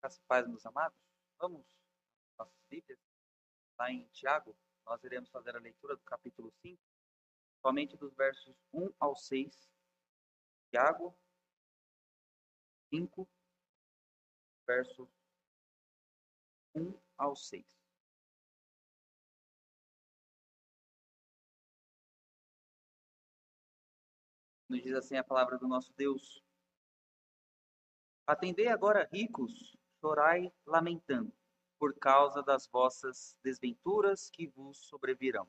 Graças paz, meus amados. Vamos, nossas Bíblias, lá em Tiago, nós iremos fazer a leitura do capítulo 5, somente dos versos 1 ao 6. Tiago 5, versos 1 ao 6. Nos diz assim a palavra do nosso Deus. Atendei agora, ricos, chorai lamentando, por causa das vossas desventuras que vos sobrevirão.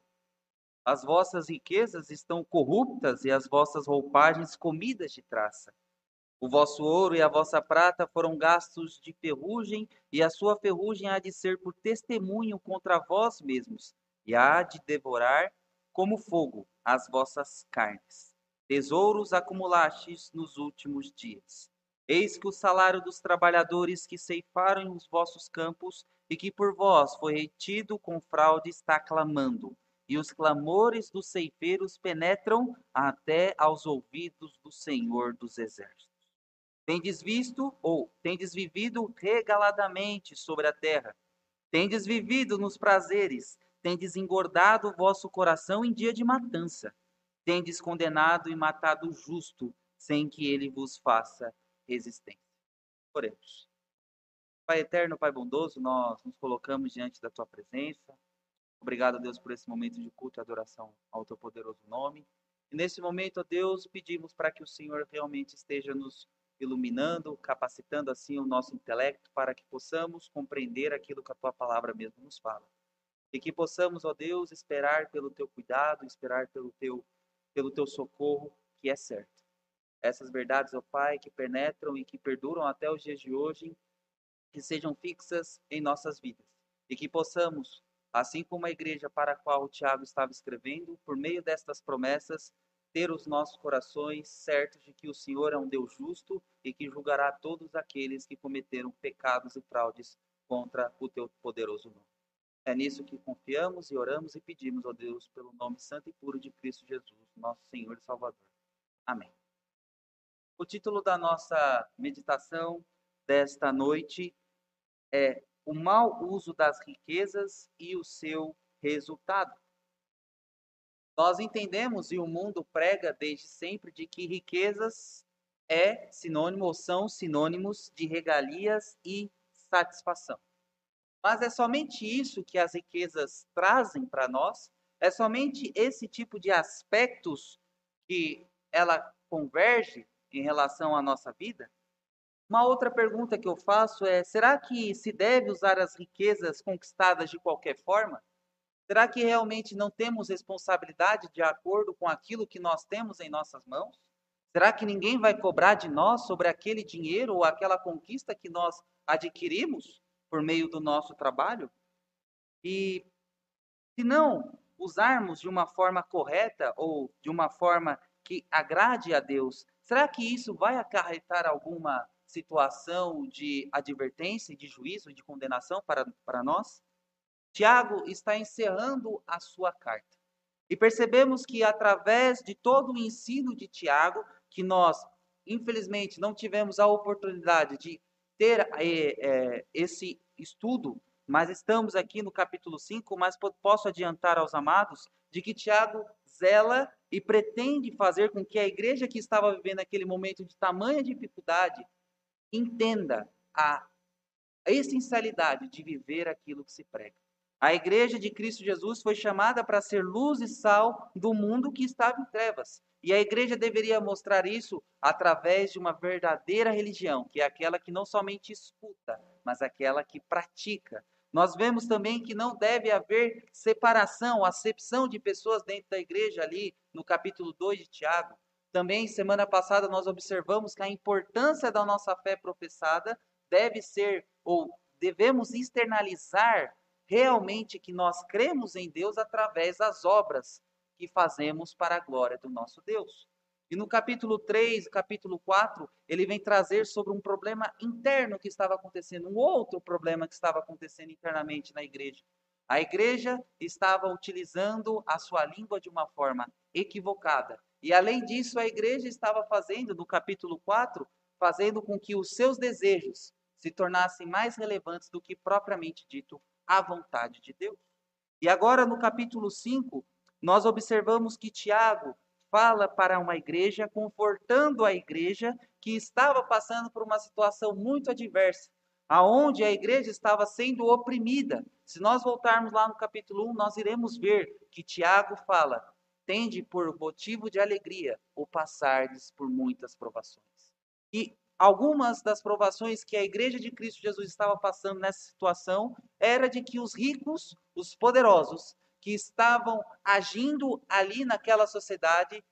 As vossas riquezas estão corruptas e as vossas roupagens comidas de traça. O vosso ouro e a vossa prata foram gastos de ferrugem, e a sua ferrugem há de ser por testemunho contra vós mesmos, e há de devorar como fogo as vossas carnes. Tesouros acumulastes nos últimos dias. Eis que o salário dos trabalhadores que ceifaram os vossos campos e que por vós foi retido com fraude está clamando, e os clamores dos ceifeiros penetram até aos ouvidos do Senhor dos Exércitos. Tendes visto ou tendes vivido regaladamente sobre a terra, tendes vivido nos prazeres, tendes engordado o vosso coração em dia de matança, tendes condenado e matado o justo, sem que ele vos faça resistência. Oremos. Pai eterno, Pai bondoso, nós nos colocamos diante da tua presença. Obrigado, Deus, por esse momento de culto e adoração ao teu poderoso nome. E nesse momento, ó Deus, pedimos para que o Senhor realmente esteja nos iluminando, capacitando assim o nosso intelecto para que possamos compreender aquilo que a tua palavra mesmo nos fala. E que possamos, ó Deus, esperar pelo teu cuidado, esperar pelo teu pelo teu socorro, que é certo essas verdades, ó Pai, que penetram e que perduram até os dias de hoje, que sejam fixas em nossas vidas e que possamos, assim como a igreja para a qual o Tiago estava escrevendo, por meio destas promessas, ter os nossos corações certos de que o Senhor é um Deus justo e que julgará todos aqueles que cometeram pecados e fraudes contra o teu poderoso nome. É nisso que confiamos e oramos e pedimos, ó Deus, pelo nome santo e puro de Cristo Jesus, nosso Senhor e Salvador. Amém. O título da nossa meditação desta noite é O mau uso das riquezas e o seu resultado. Nós entendemos e o mundo prega desde sempre de que riquezas é sinônimo ou são sinônimos de regalias e satisfação. Mas é somente isso que as riquezas trazem para nós? É somente esse tipo de aspectos que ela converge em relação à nossa vida? Uma outra pergunta que eu faço é: será que se deve usar as riquezas conquistadas de qualquer forma? Será que realmente não temos responsabilidade de acordo com aquilo que nós temos em nossas mãos? Será que ninguém vai cobrar de nós sobre aquele dinheiro ou aquela conquista que nós adquirimos por meio do nosso trabalho? E se não usarmos de uma forma correta ou de uma forma que agrade a Deus, Será que isso vai acarretar alguma situação de advertência, de juízo, de condenação para, para nós? Tiago está encerrando a sua carta. E percebemos que através de todo o ensino de Tiago, que nós, infelizmente, não tivemos a oportunidade de ter é, é, esse estudo, mas estamos aqui no capítulo 5, mas posso adiantar aos amados de que Tiago zela e pretende fazer com que a igreja que estava vivendo aquele momento de tamanha dificuldade entenda a essencialidade de viver aquilo que se prega. A igreja de Cristo Jesus foi chamada para ser luz e sal do mundo que estava em trevas. E a igreja deveria mostrar isso através de uma verdadeira religião, que é aquela que não somente escuta, mas aquela que pratica. Nós vemos também que não deve haver separação, acepção de pessoas dentro da igreja ali no capítulo 2 de Tiago. Também semana passada nós observamos que a importância da nossa fé professada deve ser ou devemos externalizar realmente que nós cremos em Deus através das obras que fazemos para a glória do nosso Deus. E no capítulo 3, capítulo 4, ele vem trazer sobre um problema interno que estava acontecendo, um outro problema que estava acontecendo internamente na igreja. A igreja estava utilizando a sua língua de uma forma equivocada. E além disso, a igreja estava fazendo, no capítulo 4, fazendo com que os seus desejos se tornassem mais relevantes do que propriamente dito a vontade de Deus. E agora, no capítulo 5, nós observamos que Tiago fala para uma igreja, confortando a igreja que estava passando por uma situação muito adversa, aonde a igreja estava sendo oprimida. Se nós voltarmos lá no capítulo 1, nós iremos ver que Tiago fala: tende por motivo de alegria o passardes por muitas provações. E algumas das provações que a igreja de Cristo Jesus estava passando nessa situação era de que os ricos, os poderosos, que estavam agindo ali naquela sociedade,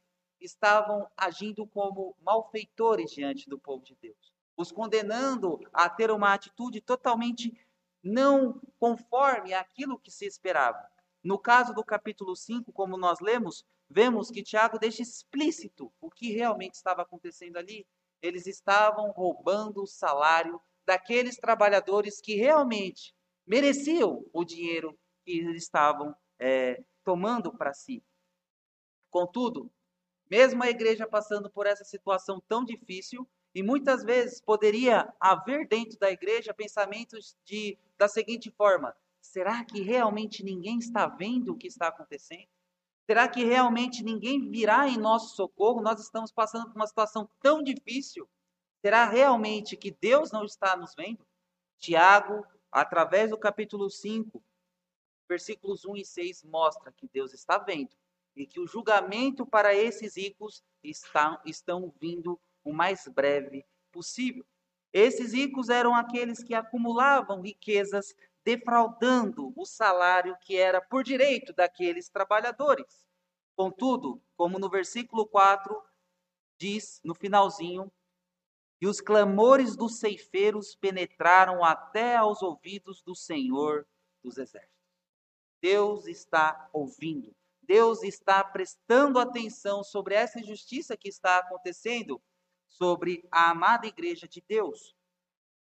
estavam agindo como malfeitores diante do povo de Deus, os condenando a ter uma atitude totalmente não conforme aquilo que se esperava. No caso do capítulo 5, como nós lemos, vemos que Tiago deixa explícito o que realmente estava acontecendo ali. Eles estavam roubando o salário daqueles trabalhadores que realmente mereciam o dinheiro que eles estavam é, tomando para si. Contudo, mesmo a igreja passando por essa situação tão difícil, e muitas vezes poderia haver dentro da igreja pensamentos de da seguinte forma: será que realmente ninguém está vendo o que está acontecendo? Será que realmente ninguém virá em nosso socorro? Nós estamos passando por uma situação tão difícil. Será realmente que Deus não está nos vendo? Tiago, através do capítulo 5, versículos 1 e 6 mostra que Deus está vendo e que o julgamento para esses ricos está, estão vindo o mais breve possível. Esses ricos eram aqueles que acumulavam riquezas defraudando o salário que era por direito daqueles trabalhadores. Contudo, como no versículo 4 diz, no finalzinho, e os clamores dos ceifeiros penetraram até aos ouvidos do Senhor dos Exércitos. Deus está ouvindo. Deus está prestando atenção sobre essa injustiça que está acontecendo sobre a amada igreja de Deus.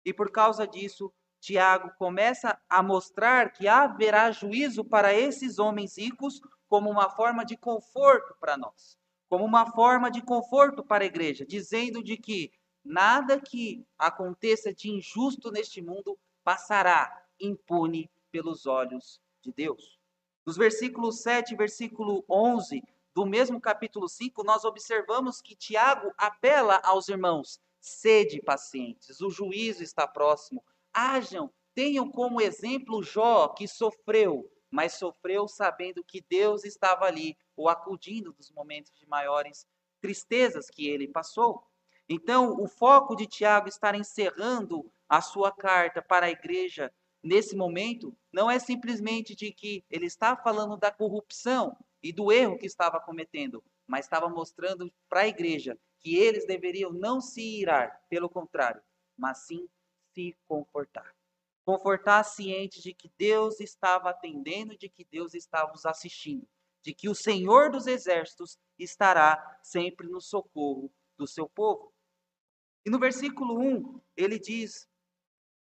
E por causa disso, Tiago começa a mostrar que haverá juízo para esses homens ricos como uma forma de conforto para nós, como uma forma de conforto para a igreja, dizendo de que nada que aconteça de injusto neste mundo passará impune pelos olhos de Deus. Nos versículos 7 e versículo 11 do mesmo capítulo 5, nós observamos que Tiago apela aos irmãos: sede pacientes, o juízo está próximo. Hajam, tenham como exemplo Jó, que sofreu, mas sofreu sabendo que Deus estava ali, o acudindo dos momentos de maiores tristezas que ele passou. Então, o foco de Tiago estar encerrando a sua carta para a igreja nesse momento não é simplesmente de que ele está falando da corrupção e do erro que estava cometendo, mas estava mostrando para a igreja que eles deveriam não se irar, pelo contrário, mas sim se confortar. Confortar ciente de que Deus estava atendendo, de que Deus estava os assistindo, de que o Senhor dos exércitos estará sempre no socorro do seu povo. E no versículo 1, ele diz: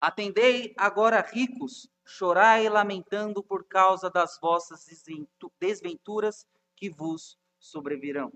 Atendei agora, ricos, chorai lamentando por causa das vossas desventuras que vos sobrevirão.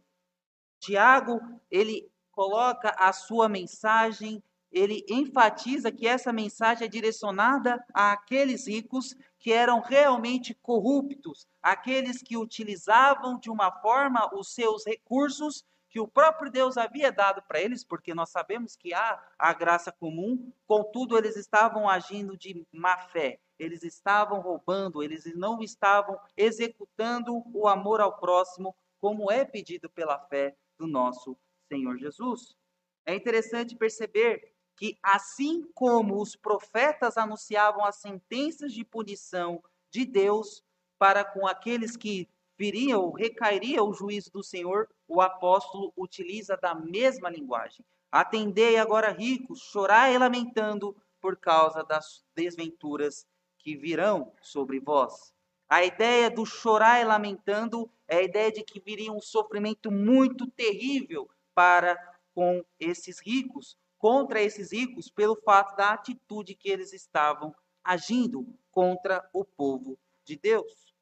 Tiago, ele coloca a sua mensagem, ele enfatiza que essa mensagem é direcionada àqueles ricos que eram realmente corruptos, aqueles que utilizavam de uma forma os seus recursos que o próprio Deus havia dado para eles, porque nós sabemos que há a graça comum, contudo, eles estavam agindo de má fé, eles estavam roubando, eles não estavam executando o amor ao próximo, como é pedido pela fé do nosso Senhor Jesus. É interessante perceber que, assim como os profetas anunciavam as sentenças de punição de Deus para com aqueles que viria ou recairia o juízo do Senhor, o apóstolo utiliza da mesma linguagem. Atendei agora, ricos, chorai lamentando por causa das desventuras que virão sobre vós. A ideia do chorar e lamentando é a ideia de que viria um sofrimento muito terrível para com esses ricos, contra esses ricos, pelo fato da atitude que eles estavam agindo contra o povo de Deus.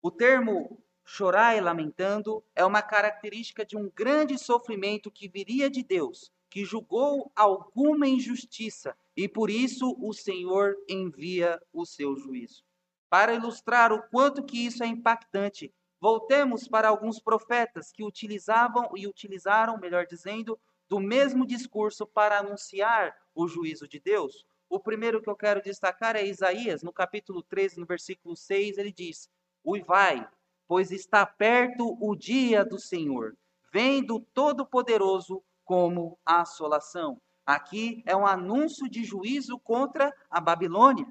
O termo chorar e lamentando é uma característica de um grande sofrimento que viria de Deus que julgou alguma injustiça e por isso o Senhor envia o seu juízo. Para ilustrar o quanto que isso é impactante, voltemos para alguns profetas que utilizavam e utilizaram, melhor dizendo, do mesmo discurso para anunciar o juízo de Deus. O primeiro que eu quero destacar é Isaías, no capítulo 13, no versículo 6, ele diz: Uivai, pois está perto o dia do Senhor, vem do Todo-Poderoso como a assolação. Aqui é um anúncio de juízo contra a Babilônia.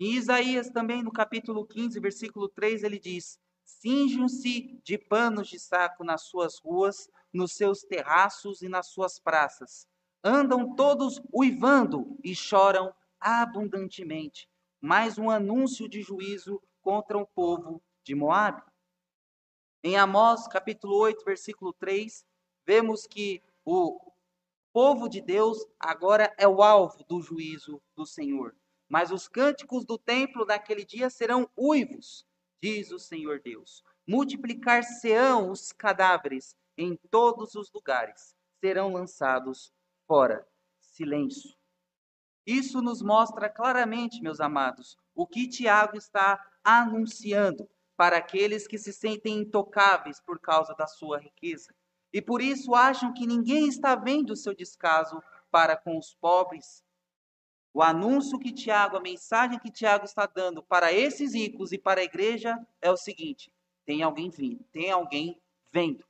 Em Isaías também, no capítulo 15, versículo 3, ele diz: Cinjam-se de panos de saco nas suas ruas, nos seus terraços e nas suas praças andam todos uivando e choram abundantemente. Mais um anúncio de juízo contra o povo de Moabe. Em Amós, capítulo 8, versículo 3, vemos que o povo de Deus agora é o alvo do juízo do Senhor. Mas os cânticos do templo naquele dia serão uivos, diz o Senhor Deus. Multiplicar-se-ão os cadáveres em todos os lugares, serão lançados fora. Silêncio. Isso nos mostra claramente, meus amados, o que Tiago está anunciando para aqueles que se sentem intocáveis por causa da sua riqueza e por isso acham que ninguém está vendo o seu descaso para com os pobres. O anúncio que Tiago, a mensagem que Tiago está dando para esses ricos e para a igreja é o seguinte: tem alguém vindo, tem alguém vendo.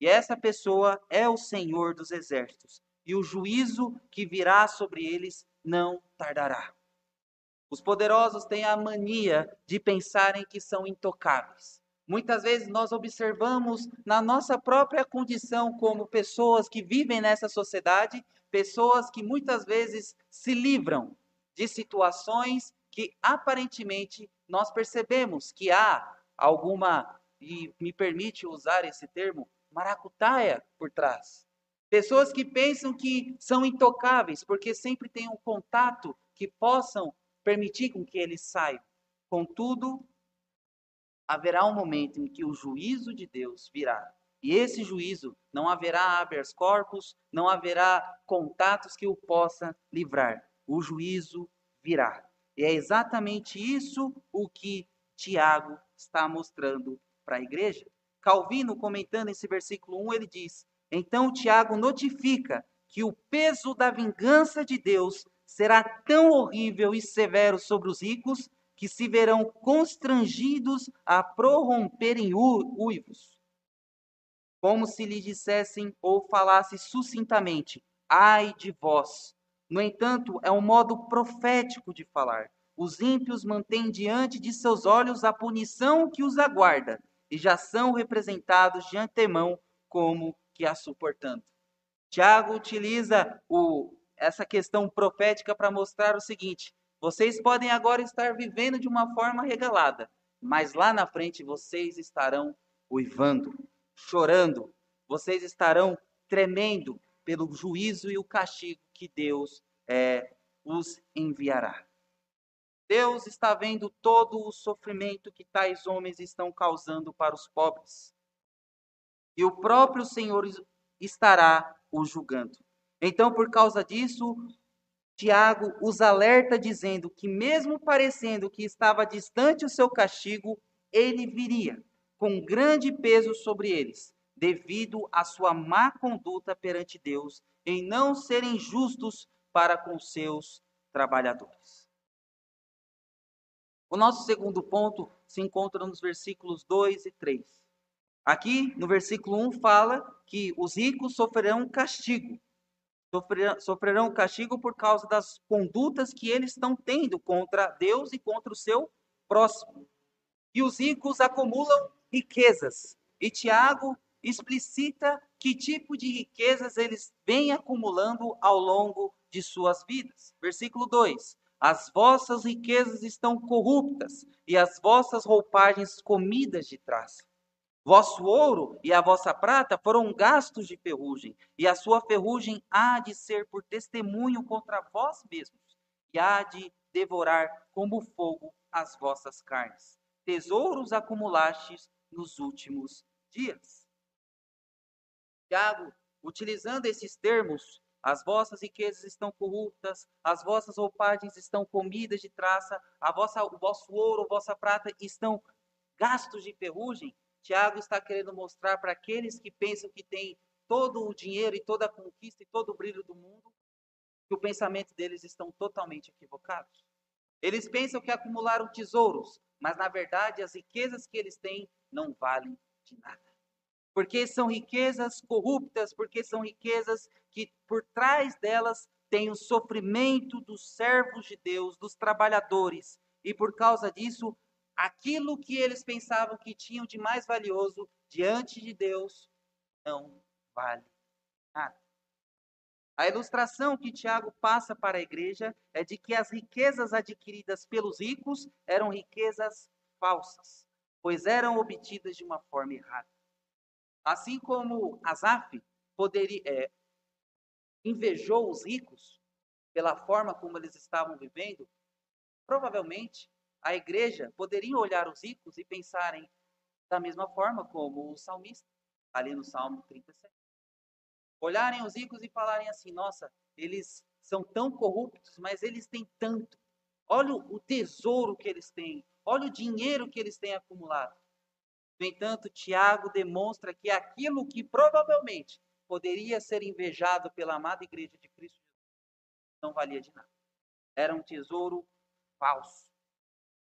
E essa pessoa é o Senhor dos exércitos e o juízo que virá sobre eles não tardará. Os poderosos têm a mania de pensarem que são intocáveis. Muitas vezes nós observamos na nossa própria condição como pessoas que vivem nessa sociedade, pessoas que muitas vezes se livram de situações que aparentemente nós percebemos que há alguma, e me permite usar esse termo, maracutaia por trás. Pessoas que pensam que são intocáveis, porque sempre têm um contato que possam permitir com que eles saiam. Contudo, haverá um momento em que o juízo de Deus virá. E esse juízo não haverá habeas corpus, não haverá contatos que o possa livrar. O juízo virá. E é exatamente isso o que Tiago está mostrando para a igreja. Calvino, comentando esse versículo 1, ele diz: então Tiago notifica que o peso da vingança de Deus será tão horrível e severo sobre os ricos que se verão constrangidos a prorromperem uivos. Como se lhe dissessem ou falasse sucintamente: ai de vós. No entanto, é um modo profético de falar. Os ímpios mantêm diante de seus olhos a punição que os aguarda e já são representados de antemão como que a suportando. Tiago utiliza o, essa questão profética para mostrar o seguinte: vocês podem agora estar vivendo de uma forma regalada, mas lá na frente vocês estarão uivando, chorando, vocês estarão tremendo pelo juízo e o castigo que Deus é, os enviará. Deus está vendo todo o sofrimento que tais homens estão causando para os pobres e o próprio Senhor estará o julgando. Então, por causa disso, Tiago os alerta dizendo que, mesmo parecendo que estava distante o seu castigo, ele viria com grande peso sobre eles, devido à sua má conduta perante Deus em não serem justos para com seus trabalhadores. O nosso segundo ponto se encontra nos versículos 2 e 3. Aqui, no versículo 1, fala que os ricos sofrerão castigo. Sofrerão castigo por causa das condutas que eles estão tendo contra Deus e contra o seu próximo. E os ricos acumulam riquezas. E Tiago explicita que tipo de riquezas eles vêm acumulando ao longo de suas vidas. Versículo 2: As vossas riquezas estão corruptas, e as vossas roupagens comidas de traça. Vosso ouro e a vossa prata foram gastos de ferrugem, e a sua ferrugem há de ser por testemunho contra vós mesmos, e há de devorar como fogo as vossas carnes. Tesouros acumulastes nos últimos dias. Tiago, utilizando esses termos as vossas riquezas estão corruptas, as vossas roupagens estão comidas de traça, a vossa, o vosso ouro, a vossa prata estão gastos de ferrugem. Tiago está querendo mostrar para aqueles que pensam que têm todo o dinheiro e toda a conquista e todo o brilho do mundo, que o pensamento deles estão totalmente equivocados. Eles pensam que acumularam tesouros, mas na verdade as riquezas que eles têm não valem de nada. Porque são riquezas corruptas, porque são riquezas que por trás delas tem o sofrimento dos servos de Deus, dos trabalhadores, e por causa disso, aquilo que eles pensavam que tinham de mais valioso diante de Deus não vale nada. A ilustração que Tiago passa para a igreja é de que as riquezas adquiridas pelos ricos eram riquezas falsas, pois eram obtidas de uma forma errada. Assim como Asaf poderia, é, invejou os ricos pela forma como eles estavam vivendo, provavelmente a igreja poderia olhar os ricos e pensarem da mesma forma como o salmista, ali no Salmo 37 olharem os ricos e falarem assim: nossa, eles são tão corruptos, mas eles têm tanto. Olha o tesouro que eles têm, olha o dinheiro que eles têm acumulado. No entanto, Tiago demonstra que aquilo que provavelmente poderia ser invejado pela amada igreja de Cristo não valia de nada. Era um tesouro falso.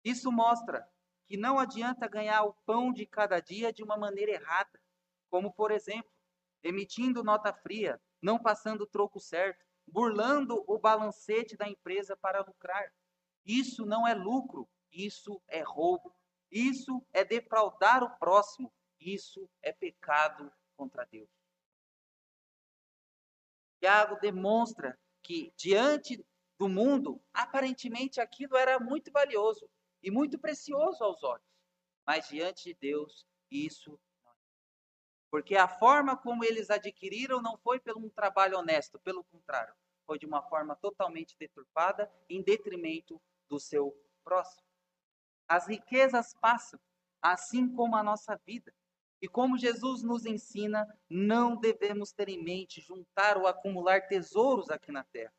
Isso mostra que não adianta ganhar o pão de cada dia de uma maneira errada, como por exemplo, emitindo nota fria, não passando o troco certo, burlando o balancete da empresa para lucrar. Isso não é lucro, isso é roubo. Isso é defraudar o próximo, isso é pecado contra Deus. Tiago demonstra que diante do mundo, aparentemente aquilo era muito valioso e muito precioso aos olhos, mas diante de Deus, isso porque a forma como eles adquiriram não foi pelo um trabalho honesto, pelo contrário, foi de uma forma totalmente deturpada, em detrimento do seu próximo. As riquezas passam, assim como a nossa vida. E como Jesus nos ensina, não devemos ter em mente juntar ou acumular tesouros aqui na terra.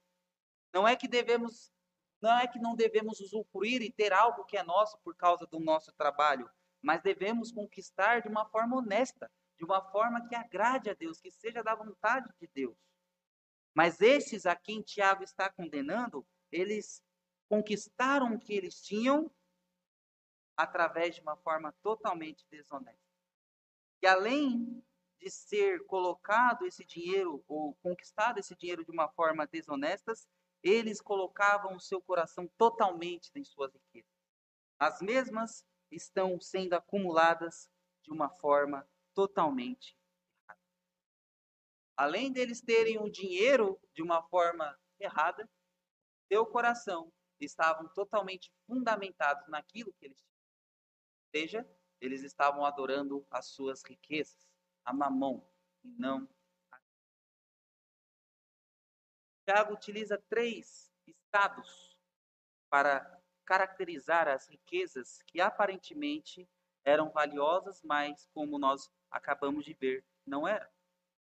Não é que devemos, não é que não devemos usufruir e ter algo que é nosso por causa do nosso trabalho, mas devemos conquistar de uma forma honesta, de uma forma que agrade a Deus, que seja da vontade de Deus. Mas esses a quem Tiago está condenando, eles conquistaram o que eles tinham através de uma forma totalmente desonesta. E além de ser colocado esse dinheiro ou conquistado esse dinheiro de uma forma desonesta, eles colocavam o seu coração totalmente em suas riquezas. As mesmas estão sendo acumuladas de uma forma totalmente errada. Além deles terem o dinheiro de uma forma errada, seu coração estavam totalmente fundamentados naquilo que eles tinham. Ou seja, eles estavam adorando as suas riquezas, a mamão, e não Tiago utiliza três estados para caracterizar as riquezas que aparentemente eram valiosas, mas como nós acabamos de ver, não era.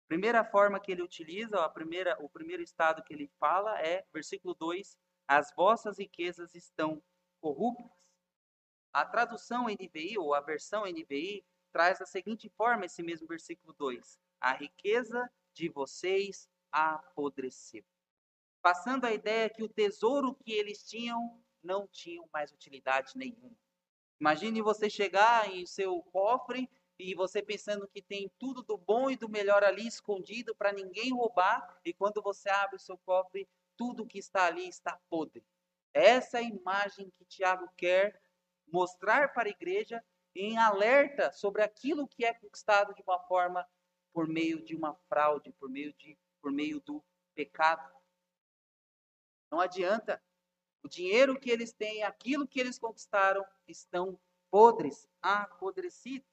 Primeira forma que ele utiliza, a primeira, o primeiro estado que ele fala é, versículo 2, as vossas riquezas estão corruptas. A tradução NVI, ou a versão NVI, traz da seguinte forma esse mesmo versículo 2: A riqueza de vocês apodreceu. Passando a ideia que o tesouro que eles tinham não tinham mais utilidade nenhuma. Imagine você chegar em seu cofre e você pensando que tem tudo do bom e do melhor ali escondido para ninguém roubar, e quando você abre o seu cofre, tudo que está ali está podre. Essa é a imagem que Tiago quer mostrar para a igreja em alerta sobre aquilo que é conquistado de uma forma por meio de uma fraude, por meio de por meio do pecado. Não adianta. O dinheiro que eles têm, aquilo que eles conquistaram, estão podres, apodrecidos.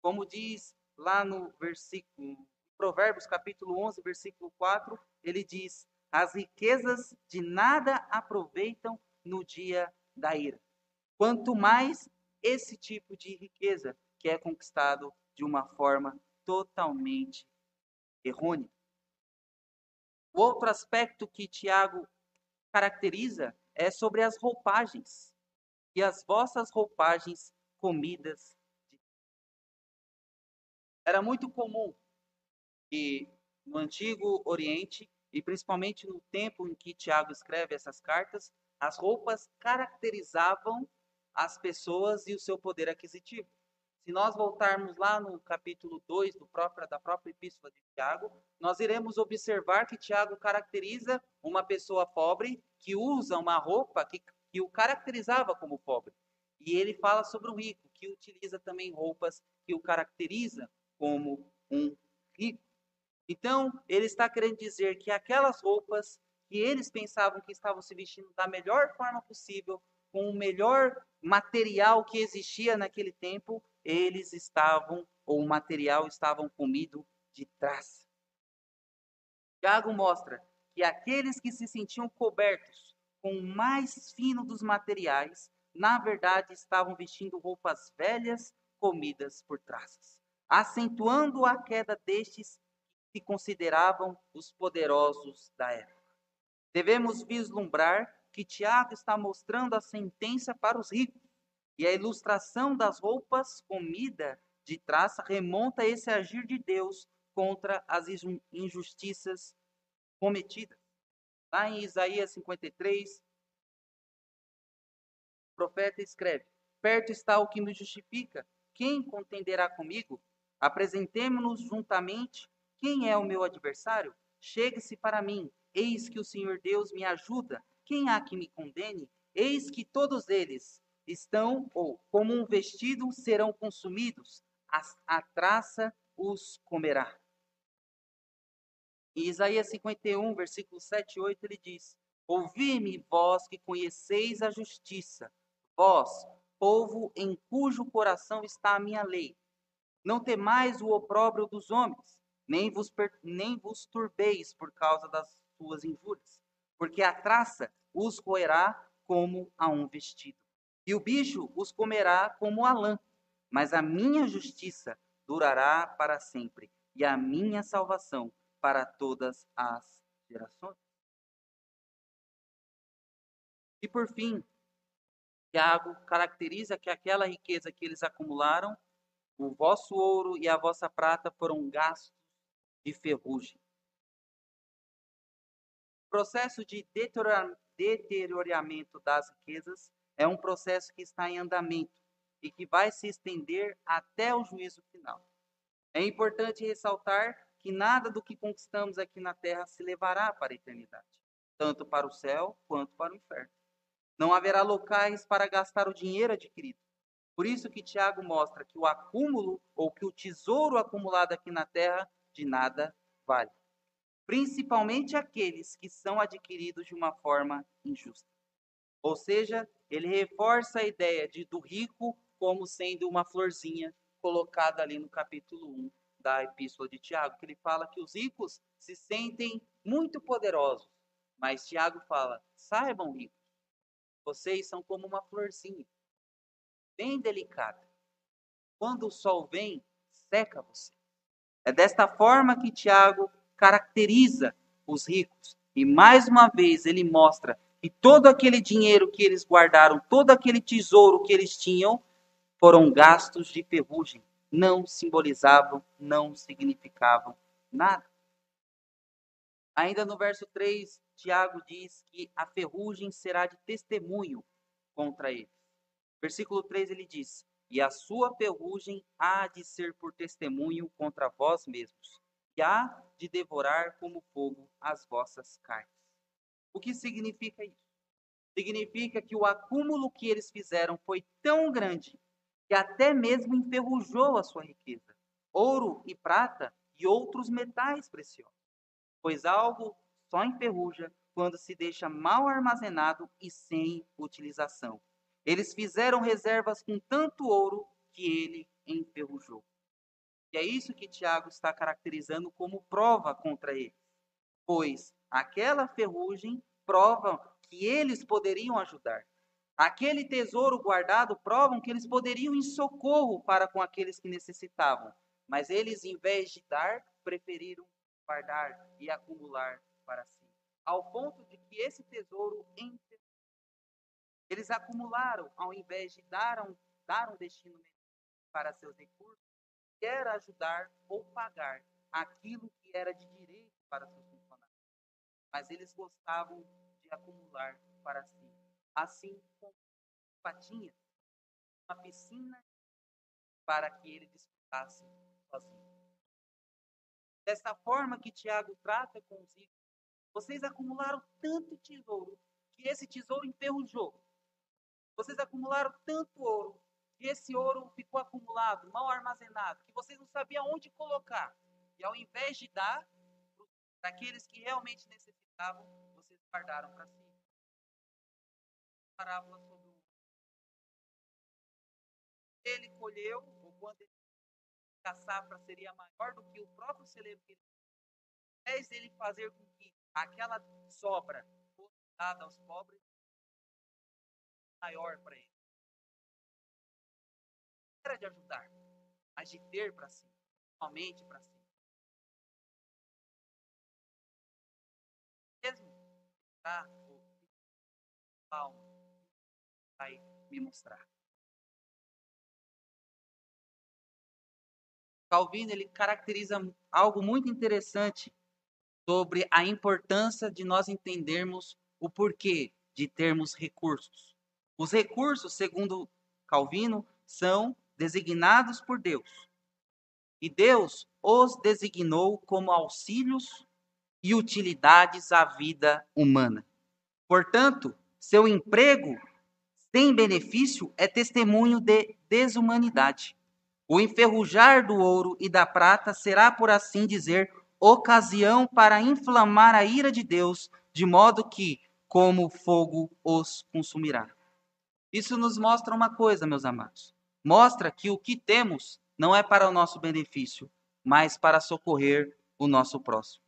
Como diz lá no versículo, Provérbios capítulo 11, versículo 4, ele diz: As riquezas de nada aproveitam no dia da ira. Quanto mais esse tipo de riqueza que é conquistado de uma forma totalmente errônea. O outro aspecto que Tiago caracteriza é sobre as roupagens. E as vossas roupagens comidas. Era muito comum que no antigo Oriente, e principalmente no tempo em que Tiago escreve essas cartas, as roupas caracterizavam as pessoas e o seu poder aquisitivo. Se nós voltarmos lá no capítulo 2 do próprio, da própria epístola de Tiago, nós iremos observar que Tiago caracteriza uma pessoa pobre que usa uma roupa que, que o caracterizava como pobre. E ele fala sobre o rico, que utiliza também roupas que o caracteriza como um rico. Então, ele está querendo dizer que aquelas roupas que eles pensavam que estavam se vestindo da melhor forma possível, com o melhor material que existia naquele tempo, eles estavam, ou o material estavam comido de traça. Tiago mostra que aqueles que se sentiam cobertos com o mais fino dos materiais, na verdade estavam vestindo roupas velhas comidas por traças, acentuando a queda destes que consideravam os poderosos da época. Devemos vislumbrar que Tiago está mostrando a sentença para os ricos, e a ilustração das roupas comida de traça remonta a esse agir de Deus contra as injustiças cometidas. Lá em Isaías 53, o profeta escreve: Perto está o que me justifica. Quem contenderá comigo? Apresentemo-nos juntamente. Quem é o meu adversário? Chegue-se para mim. Eis que o Senhor Deus me ajuda. Quem há que me condene? Eis que todos eles estão, ou como um vestido, serão consumidos, a, a traça os comerá. Em Isaías 51, versículo 7 e 8, ele diz: Ouvi-me, vós que conheceis a justiça, vós, povo em cujo coração está a minha lei. Não temais o opróbrio dos homens, nem vos, nem vos turbeis por causa das suas injúrias, porque a traça os roerá como a um vestido e o bicho os comerá como a lã. Mas a minha justiça durará para sempre, e a minha salvação para todas as gerações. E por fim, Tiago caracteriza que aquela riqueza que eles acumularam, o vosso ouro e a vossa prata foram gastos de ferrugem. O processo de deterioramento das riquezas é um processo que está em andamento e que vai se estender até o juízo final. É importante ressaltar que nada do que conquistamos aqui na terra se levará para a eternidade, tanto para o céu quanto para o inferno. Não haverá locais para gastar o dinheiro adquirido. Por isso que Tiago mostra que o acúmulo ou que o tesouro acumulado aqui na terra de nada vale. Principalmente aqueles que são adquiridos de uma forma injusta. Ou seja, ele reforça a ideia de, do rico como sendo uma florzinha colocada ali no capítulo 1 da Epístola de Tiago, que ele fala que os ricos se sentem muito poderosos. Mas Tiago fala: saibam, ricos, vocês são como uma florzinha, bem delicada. Quando o sol vem, seca você. É desta forma que Tiago caracteriza os ricos. E mais uma vez ele mostra e todo aquele dinheiro que eles guardaram, todo aquele tesouro que eles tinham, foram gastos de ferrugem. Não simbolizavam, não significavam nada. Ainda no verso 3, Tiago diz que a ferrugem será de testemunho contra eles. Versículo 3 ele diz: E a sua ferrugem há de ser por testemunho contra vós mesmos, e há de devorar como fogo as vossas carnes. O que significa isso? Significa que o acúmulo que eles fizeram foi tão grande que até mesmo enferrujou a sua riqueza, ouro e prata e outros metais preciosos. Pois algo só enferruja quando se deixa mal armazenado e sem utilização. Eles fizeram reservas com tanto ouro que ele enferrujou. E é isso que Tiago está caracterizando como prova contra eles. Pois Aquela ferrugem prova que eles poderiam ajudar. Aquele tesouro guardado provam que eles poderiam ir socorro para com aqueles que necessitavam. Mas eles, em vez de dar, preferiram guardar e acumular para si, ao ponto de que esse tesouro eles acumularam, ao invés de dar um, dar um destino para seus recursos, quer ajudar ou pagar aquilo que era de direito para seus funcionários. Mas eles gostavam de acumular para si. Assim como patinha, uma piscina para que ele desfrutasse sozinho. Dessa forma que Tiago trata com os ricos, vocês acumularam tanto tesouro que esse tesouro enferrujou. Vocês acumularam tanto ouro que esse ouro ficou acumulado, mal armazenado, que vocês não sabiam onde colocar. E ao invés de dar para aqueles que realmente necessitavam, vocês guardaram para si. Parábola sobre o ele colheu, ou quando ele, a safra seria maior do que o próprio celeiro que ele invés dele fazer com que aquela sobra fosse dada aos pobres, maior para ele era de ajudar, mas de ter para si, somente para si. Mesmo tá, alma vai me mostrar. Calvino ele caracteriza algo muito interessante sobre a importância de nós entendermos o porquê de termos recursos. Os recursos, segundo Calvino, são designados por Deus. E Deus os designou como auxílios e utilidades à vida humana. Portanto, seu emprego sem benefício é testemunho de desumanidade. O enferrujar do ouro e da prata será, por assim dizer, ocasião para inflamar a ira de Deus, de modo que, como fogo, os consumirá. Isso nos mostra uma coisa, meus amados mostra que o que temos não é para o nosso benefício, mas para socorrer o nosso próximo.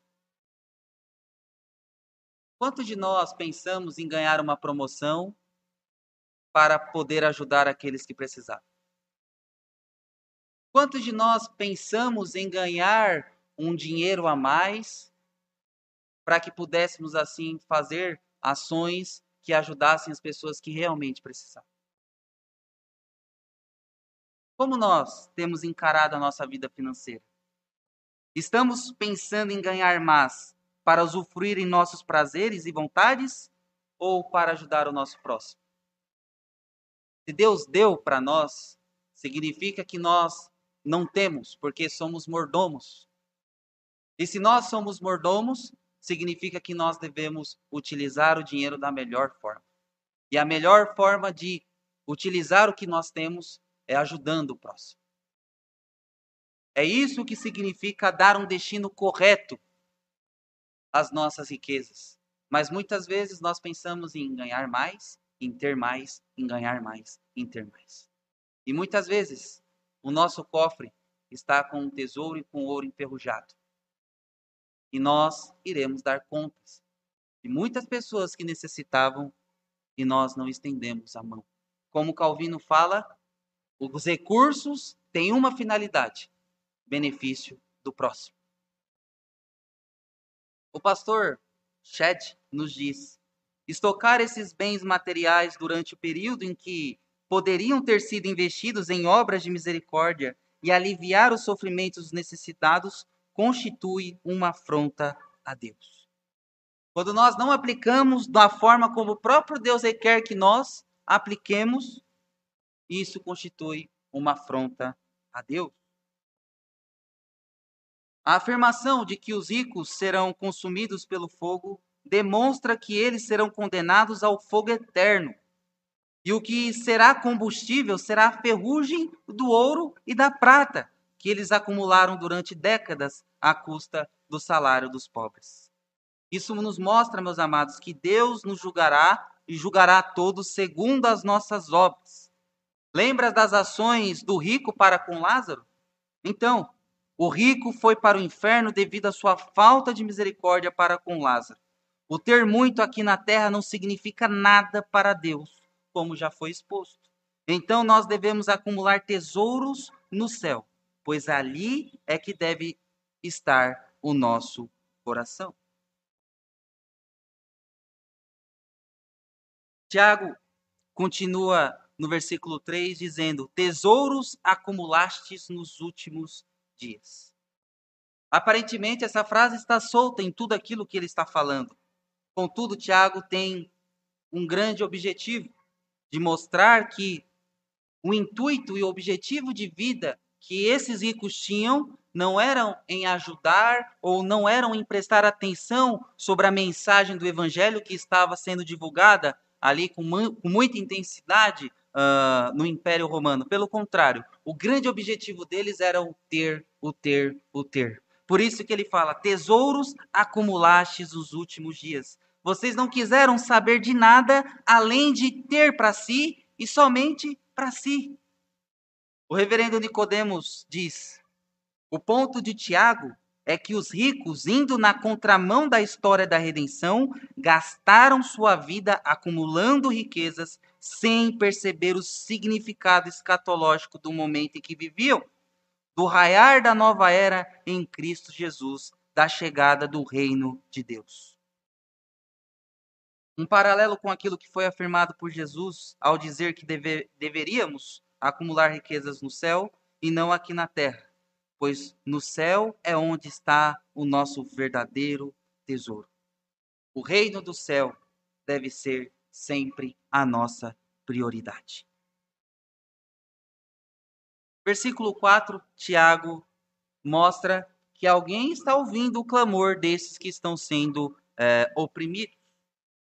Quanto de nós pensamos em ganhar uma promoção para poder ajudar aqueles que precisavam? Quantos de nós pensamos em ganhar um dinheiro a mais para que pudéssemos assim fazer ações que ajudassem as pessoas que realmente precisavam? Como nós temos encarado a nossa vida financeira? Estamos pensando em ganhar mais para usufruir em nossos prazeres e vontades ou para ajudar o nosso próximo? Se Deus deu para nós, significa que nós não temos, porque somos mordomos. E se nós somos mordomos, significa que nós devemos utilizar o dinheiro da melhor forma. E a melhor forma de utilizar o que nós temos é ajudando o próximo. É isso que significa dar um destino correto às nossas riquezas. Mas muitas vezes nós pensamos em ganhar mais, em ter mais, em ganhar mais, em ter mais. E muitas vezes o nosso cofre está com um tesouro e com ouro enferrujado. E nós iremos dar contas de muitas pessoas que necessitavam e nós não estendemos a mão. Como Calvino fala, os recursos têm uma finalidade: benefício do próximo. O pastor Shed nos diz: estocar esses bens materiais durante o período em que poderiam ter sido investidos em obras de misericórdia e aliviar os sofrimentos dos necessitados constitui uma afronta a Deus. Quando nós não aplicamos da forma como o próprio Deus requer que nós apliquemos, isso constitui uma afronta a Deus. A afirmação de que os ricos serão consumidos pelo fogo demonstra que eles serão condenados ao fogo eterno. E o que será combustível será a ferrugem do ouro e da prata que eles acumularam durante décadas à custa do salário dos pobres. Isso nos mostra, meus amados, que Deus nos julgará e julgará todos segundo as nossas obras. Lembra das ações do rico para com Lázaro? Então, o rico foi para o inferno devido à sua falta de misericórdia para com Lázaro. O ter muito aqui na terra não significa nada para Deus, como já foi exposto. Então nós devemos acumular tesouros no céu, pois ali é que deve estar o nosso coração. Tiago continua no versículo 3 dizendo: Tesouros acumulastes nos últimos dias. Aparentemente, essa frase está solta em tudo aquilo que ele está falando. Contudo, Tiago tem um grande objetivo de mostrar que o intuito e o objetivo de vida que esses ricos tinham não eram em ajudar ou não eram em prestar atenção sobre a mensagem do evangelho que estava sendo divulgada ali com, com muita intensidade uh, no Império Romano. Pelo contrário, o grande objetivo deles era o ter, o ter, o ter. Por isso que ele fala: tesouros acumulastes nos últimos dias. Vocês não quiseram saber de nada além de ter para si e somente para si. O reverendo Nicodemos diz: o ponto de Tiago é que os ricos, indo na contramão da história da redenção, gastaram sua vida acumulando riquezas sem perceber o significado escatológico do momento em que viviam, do raiar da nova era em Cristo Jesus, da chegada do reino de Deus. Um paralelo com aquilo que foi afirmado por Jesus ao dizer que deve, deveríamos acumular riquezas no céu e não aqui na terra, pois no céu é onde está o nosso verdadeiro tesouro. O reino do céu deve ser sempre a nossa prioridade. Versículo 4, Tiago mostra que alguém está ouvindo o clamor desses que estão sendo é, oprimidos.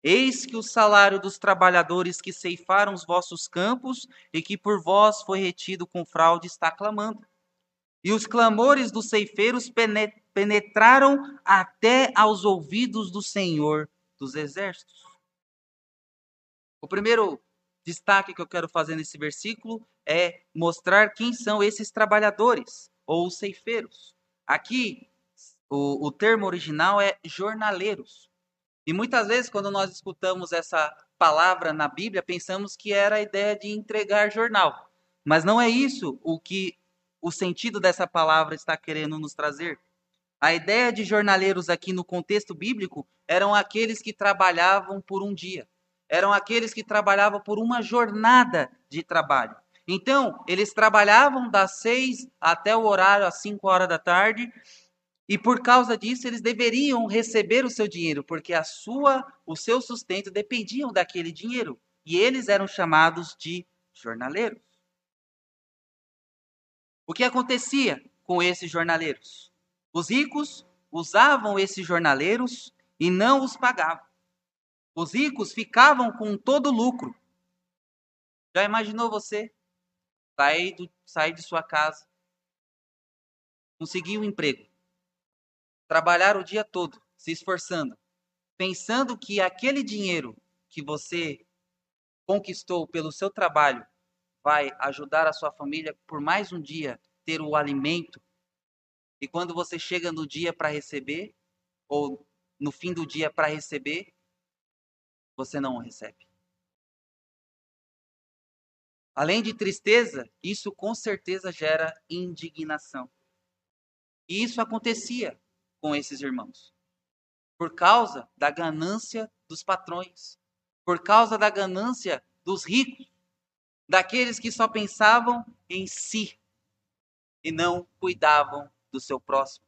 Eis que o salário dos trabalhadores que ceifaram os vossos campos e que por vós foi retido com fraude está clamando. E os clamores dos ceifeiros penetraram até aos ouvidos do Senhor dos Exércitos. O primeiro destaque que eu quero fazer nesse versículo é mostrar quem são esses trabalhadores ou ceifeiros. Aqui, o, o termo original é jornaleiros. E muitas vezes, quando nós escutamos essa palavra na Bíblia, pensamos que era a ideia de entregar jornal. Mas não é isso o que o sentido dessa palavra está querendo nos trazer. A ideia de jornaleiros aqui no contexto bíblico eram aqueles que trabalhavam por um dia, eram aqueles que trabalhavam por uma jornada de trabalho. Então, eles trabalhavam das seis até o horário, às cinco horas da tarde, e por causa disso, eles deveriam receber o seu dinheiro, porque a sua, o seu sustento dependiam daquele dinheiro. E eles eram chamados de jornaleiros. O que acontecia com esses jornaleiros? Os ricos usavam esses jornaleiros e não os pagavam. Os ricos ficavam com todo o lucro. Já imaginou você sair, do, sair de sua casa, conseguir um emprego, trabalhar o dia todo, se esforçando, pensando que aquele dinheiro que você conquistou pelo seu trabalho vai ajudar a sua família por mais um dia ter o alimento. E quando você chega no dia para receber, ou no fim do dia para receber, você não o recebe. Além de tristeza, isso com certeza gera indignação. E isso acontecia com esses irmãos. Por causa da ganância dos patrões, por causa da ganância dos ricos, daqueles que só pensavam em si e não cuidavam do seu próximo.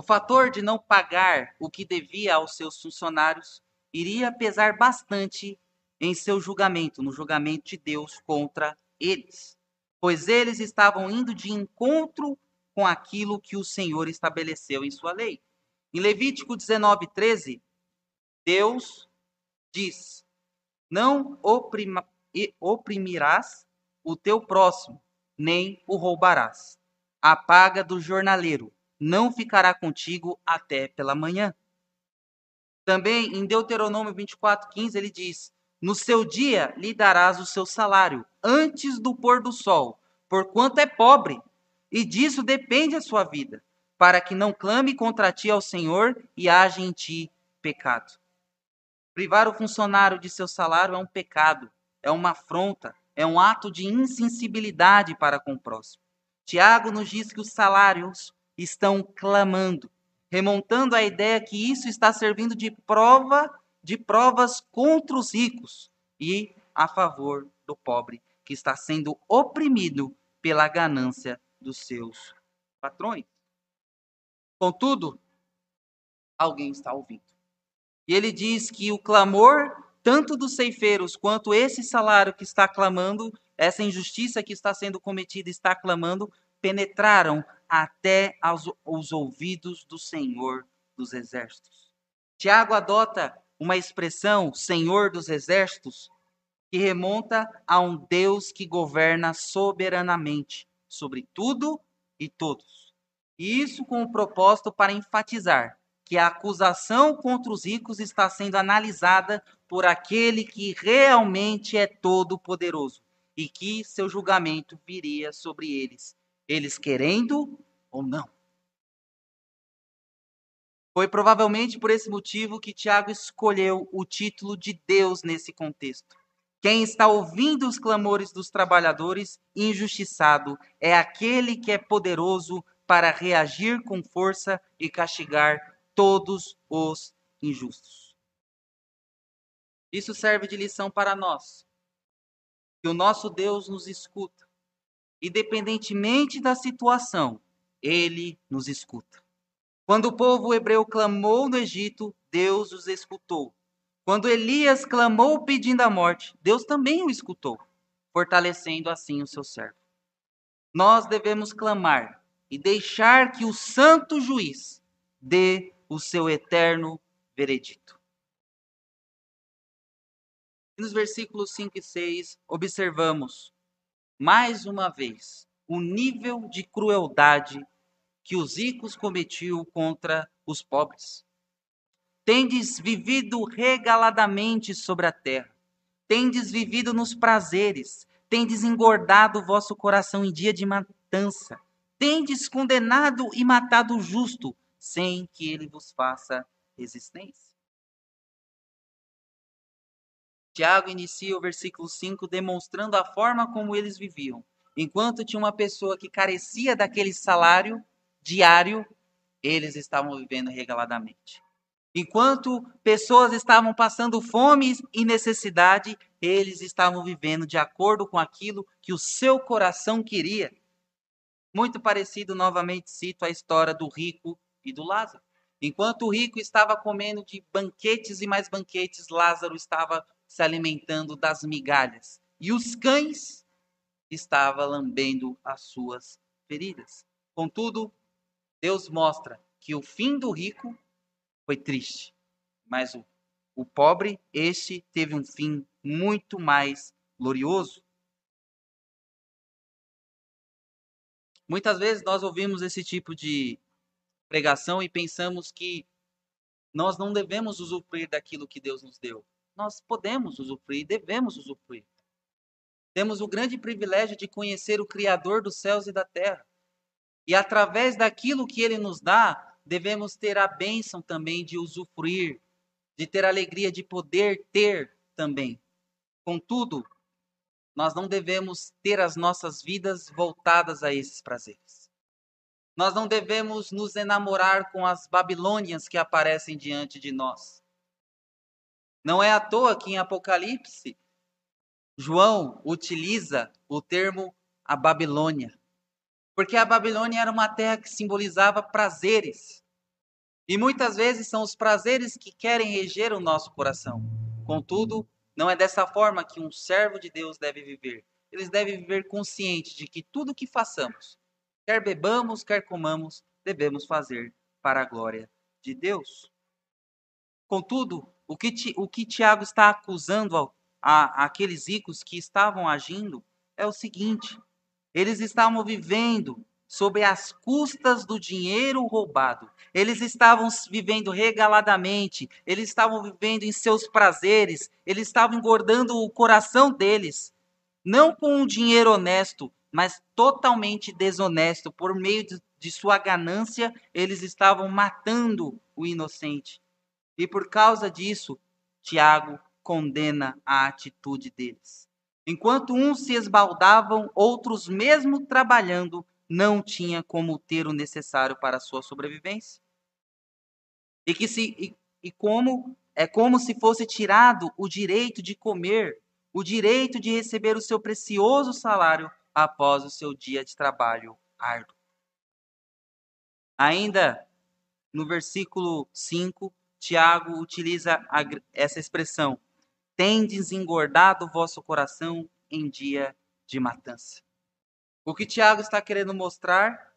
O fator de não pagar o que devia aos seus funcionários iria pesar bastante em seu julgamento, no julgamento de Deus contra eles, pois eles estavam indo de encontro com aquilo que o Senhor estabeleceu em sua lei. Em Levítico 19, 13, Deus diz: Não oprimirás o teu próximo, nem o roubarás. A paga do jornaleiro não ficará contigo até pela manhã. Também em Deuteronômio 24, 15, ele diz: No seu dia lhe darás o seu salário, antes do pôr do sol, porquanto é pobre e disso depende a sua vida, para que não clame contra ti ao Senhor e haja em ti pecado. Privar o funcionário de seu salário é um pecado, é uma afronta, é um ato de insensibilidade para com o próximo. Tiago nos diz que os salários estão clamando, remontando a ideia que isso está servindo de prova de provas contra os ricos e a favor do pobre, que está sendo oprimido pela ganância dos seus patrões. Contudo, alguém está ouvindo. E ele diz que o clamor, tanto dos ceifeiros quanto esse salário que está clamando, essa injustiça que está sendo cometida está clamando, penetraram até aos, os ouvidos do Senhor dos Exércitos. Tiago adota uma expressão, Senhor dos Exércitos, que remonta a um Deus que governa soberanamente sobre tudo e todos. E isso com o propósito para enfatizar que a acusação contra os ricos está sendo analisada por aquele que realmente é todo-poderoso e que seu julgamento viria sobre eles, eles querendo ou não. Foi provavelmente por esse motivo que Tiago escolheu o título de Deus nesse contexto. Quem está ouvindo os clamores dos trabalhadores injustiçado é aquele que é poderoso para reagir com força e castigar todos os injustos. Isso serve de lição para nós. Que o nosso Deus nos escuta. Independentemente da situação, ele nos escuta. Quando o povo hebreu clamou no Egito, Deus os escutou. Quando Elias clamou pedindo a morte, Deus também o escutou, fortalecendo assim o seu servo. Nós devemos clamar e deixar que o santo juiz dê o seu eterno veredito. nos versículos 5 e 6, observamos mais uma vez o nível de crueldade que os ricos cometiam contra os pobres. Tendes vivido regaladamente sobre a terra, tendes vivido nos prazeres, tendes engordado o vosso coração em dia de matança, tendes condenado e matado o justo, sem que ele vos faça resistência. Tiago inicia o versículo 5 demonstrando a forma como eles viviam. Enquanto tinha uma pessoa que carecia daquele salário diário, eles estavam vivendo regaladamente. Enquanto pessoas estavam passando fome e necessidade, eles estavam vivendo de acordo com aquilo que o seu coração queria. Muito parecido, novamente cito a história do rico e do Lázaro. Enquanto o rico estava comendo de banquetes e mais banquetes, Lázaro estava se alimentando das migalhas. E os cães estavam lambendo as suas feridas. Contudo, Deus mostra que o fim do rico foi triste, mas o, o pobre, este teve um fim muito mais glorioso. Muitas vezes nós ouvimos esse tipo de pregação e pensamos que nós não devemos usufruir daquilo que Deus nos deu. Nós podemos usufruir, devemos usufruir. Temos o grande privilégio de conhecer o Criador dos céus e da terra. E através daquilo que ele nos dá, devemos ter a bênção também de usufruir, de ter a alegria de poder ter também. Contudo, nós não devemos ter as nossas vidas voltadas a esses prazeres. Nós não devemos nos enamorar com as Babilônias que aparecem diante de nós. Não é à toa que em Apocalipse, João utiliza o termo a Babilônia. Porque a Babilônia era uma terra que simbolizava prazeres. E muitas vezes são os prazeres que querem reger o nosso coração. Contudo, não é dessa forma que um servo de Deus deve viver. Eles devem viver consciente de que tudo que façamos, quer bebamos, quer comamos, devemos fazer para a glória de Deus. Contudo, o que, o que Tiago está acusando a, aqueles ricos que estavam agindo é o seguinte: eles estavam vivendo sobre as custas do dinheiro roubado. Eles estavam vivendo regaladamente, eles estavam vivendo em seus prazeres, eles estavam engordando o coração deles, não com um dinheiro honesto, mas totalmente desonesto. Por meio de, de sua ganância, eles estavam matando o inocente. E por causa disso, Tiago condena a atitude deles. Enquanto uns se esbaldavam, outros, mesmo trabalhando, não tinham como ter o necessário para a sua sobrevivência. E, que se, e, e como é como se fosse tirado o direito de comer, o direito de receber o seu precioso salário após o seu dia de trabalho árduo. Ainda no versículo 5, Tiago utiliza essa expressão: tendes engordado o vosso coração em dia de matança. O que Tiago está querendo mostrar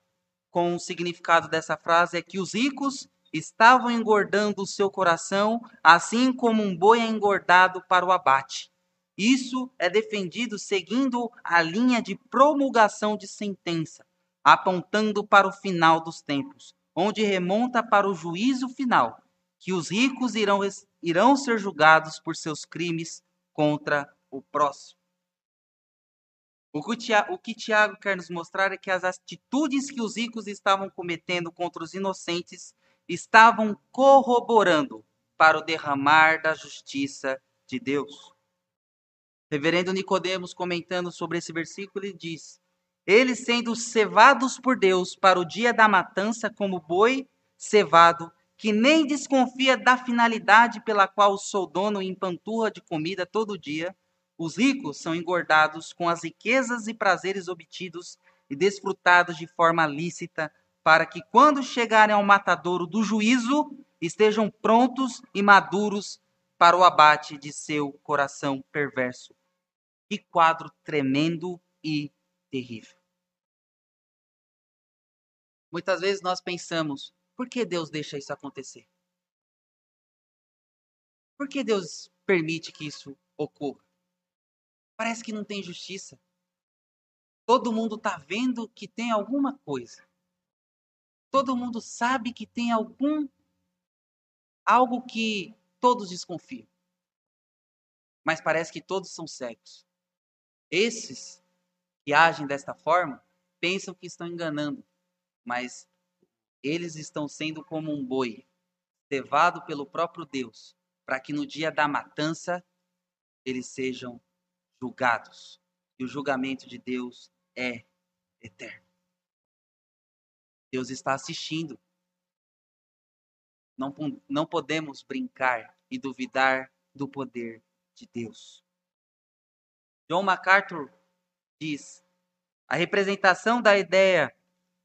com o significado dessa frase é que os ricos estavam engordando o seu coração, assim como um boi é engordado para o abate. Isso é defendido seguindo a linha de promulgação de sentença, apontando para o final dos tempos, onde remonta para o juízo final, que os ricos irão, irão ser julgados por seus crimes contra o próximo. O que, Tiago, quer nos mostrar é que as atitudes que os ricos estavam cometendo contra os inocentes estavam corroborando para o derramar da justiça de Deus. Reverendo Nicodemos comentando sobre esse versículo, ele diz: Eles sendo cevados por Deus para o dia da matança como boi cevado que nem desconfia da finalidade pela qual o seu dono empanturra de comida todo dia, os ricos são engordados com as riquezas e prazeres obtidos e desfrutados de forma lícita, para que, quando chegarem ao matadouro do juízo, estejam prontos e maduros para o abate de seu coração perverso. Que quadro tremendo e terrível. Muitas vezes nós pensamos, por que Deus deixa isso acontecer? Por que Deus permite que isso ocorra? Parece que não tem justiça. Todo mundo está vendo que tem alguma coisa. Todo mundo sabe que tem algum algo que todos desconfiam. Mas parece que todos são cegos. Esses que agem desta forma pensam que estão enganando, mas eles estão sendo como um boi, cevado pelo próprio Deus, para que no dia da matança eles sejam julgados. E o julgamento de Deus é eterno. Deus está assistindo. Não, não podemos brincar e duvidar do poder de Deus. John MacArthur diz: a representação da ideia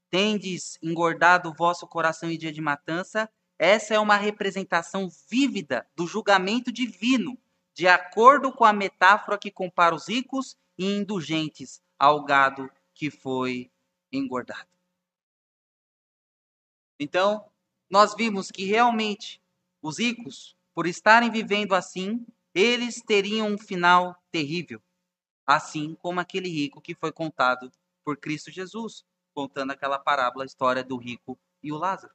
tendes engordado o vosso coração em dia de matança, essa é uma representação vívida do julgamento divino, de acordo com a metáfora que compara os ricos e indulgentes ao gado que foi engordado. Então, nós vimos que realmente os ricos, por estarem vivendo assim, eles teriam um final terrível, assim como aquele rico que foi contado por Cristo Jesus contando aquela parábola, a história do rico e o Lázaro.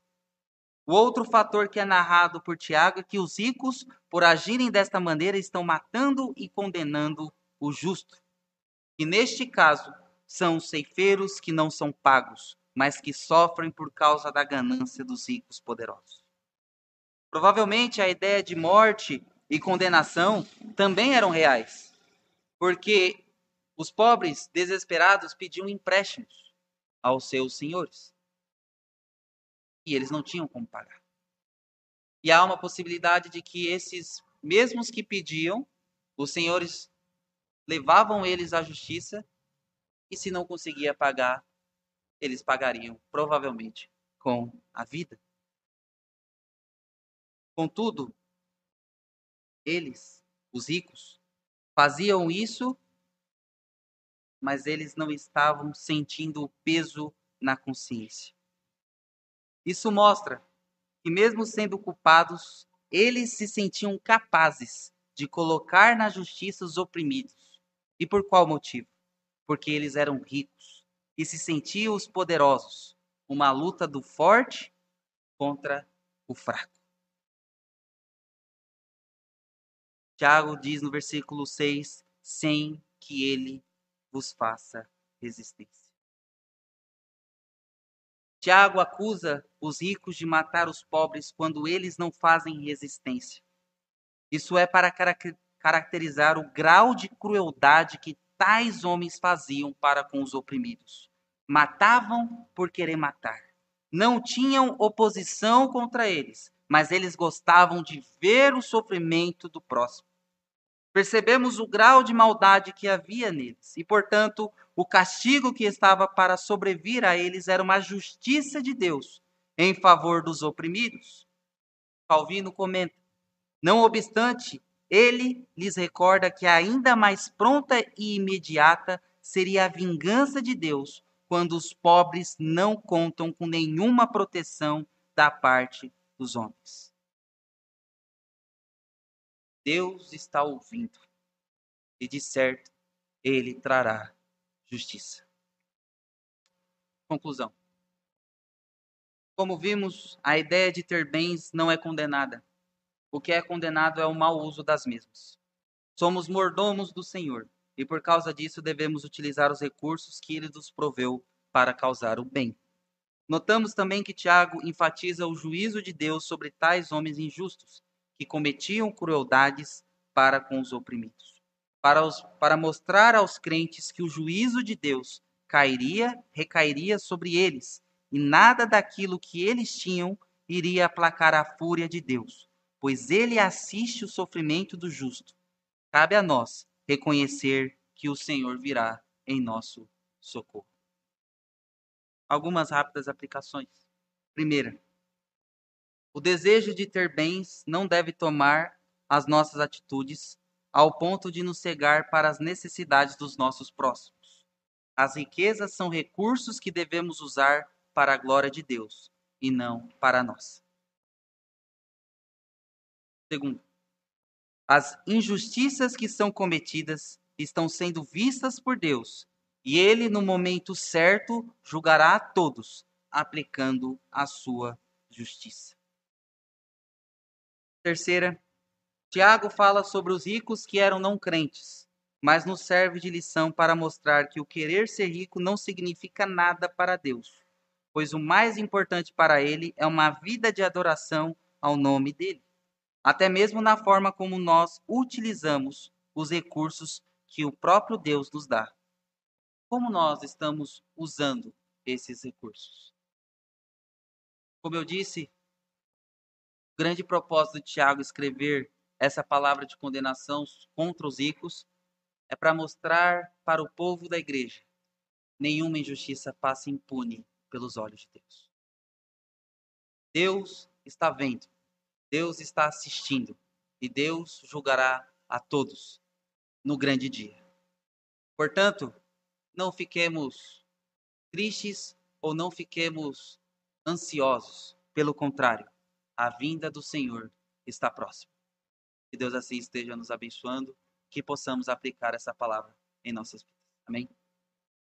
O outro fator que é narrado por Tiago é que os ricos, por agirem desta maneira, estão matando e condenando o justo. E neste caso, são os ceifeiros que não são pagos, mas que sofrem por causa da ganância dos ricos poderosos. Provavelmente a ideia de morte e condenação também eram reais, porque os pobres desesperados pediam empréstimos aos seus senhores. E eles não tinham como pagar. E há uma possibilidade de que esses mesmos que pediam, os senhores levavam eles à justiça e se não conseguia pagar, eles pagariam provavelmente com a vida. Contudo, eles, os ricos, faziam isso mas eles não estavam sentindo o peso na consciência. Isso mostra que, mesmo sendo culpados, eles se sentiam capazes de colocar na justiça os oprimidos. E por qual motivo? Porque eles eram ricos e se sentiam os poderosos. Uma luta do forte contra o fraco. Tiago diz no versículo 6: sem que ele vos faça resistência. Tiago acusa os ricos de matar os pobres quando eles não fazem resistência. Isso é para caracterizar o grau de crueldade que tais homens faziam para com os oprimidos. Matavam por querer matar. Não tinham oposição contra eles, mas eles gostavam de ver o sofrimento do próximo. Percebemos o grau de maldade que havia neles, e, portanto, o castigo que estava para sobrevir a eles era uma justiça de Deus em favor dos oprimidos. Calvino comenta: não obstante, ele lhes recorda que ainda mais pronta e imediata seria a vingança de Deus quando os pobres não contam com nenhuma proteção da parte dos homens. Deus está ouvindo e de certo ele trará justiça. Conclusão. Como vimos, a ideia de ter bens não é condenada. O que é condenado é o mau uso das mesmas. Somos mordomos do Senhor e por causa disso devemos utilizar os recursos que ele nos proveu para causar o bem. Notamos também que Tiago enfatiza o juízo de Deus sobre tais homens injustos, que cometiam crueldades para com os oprimidos, para, os, para mostrar aos crentes que o juízo de Deus cairia, recairia sobre eles e nada daquilo que eles tinham iria aplacar a fúria de Deus, pois ele assiste o sofrimento do justo. Cabe a nós reconhecer que o Senhor virá em nosso socorro. Algumas rápidas aplicações. Primeira, o desejo de ter bens não deve tomar as nossas atitudes ao ponto de nos cegar para as necessidades dos nossos próximos. As riquezas são recursos que devemos usar para a glória de Deus e não para nós. Segundo, as injustiças que são cometidas estão sendo vistas por Deus e ele, no momento certo, julgará a todos, aplicando a sua justiça. Terceira, Tiago fala sobre os ricos que eram não crentes, mas nos serve de lição para mostrar que o querer ser rico não significa nada para Deus pois o mais importante para ele é uma vida de adoração ao nome dele, até mesmo na forma como nós utilizamos os recursos que o próprio Deus nos dá. Como nós estamos usando esses recursos? Como eu disse, o grande propósito de Tiago escrever essa palavra de condenação contra os ricos é para mostrar para o povo da igreja nenhuma injustiça passa impune pelos olhos de Deus. Deus está vendo, Deus está assistindo e Deus julgará a todos no grande dia. Portanto, não fiquemos tristes ou não fiquemos ansiosos. Pelo contrário, a vinda do Senhor está próxima. Que Deus assim esteja nos abençoando, que possamos aplicar essa palavra em nossas vidas. Amém?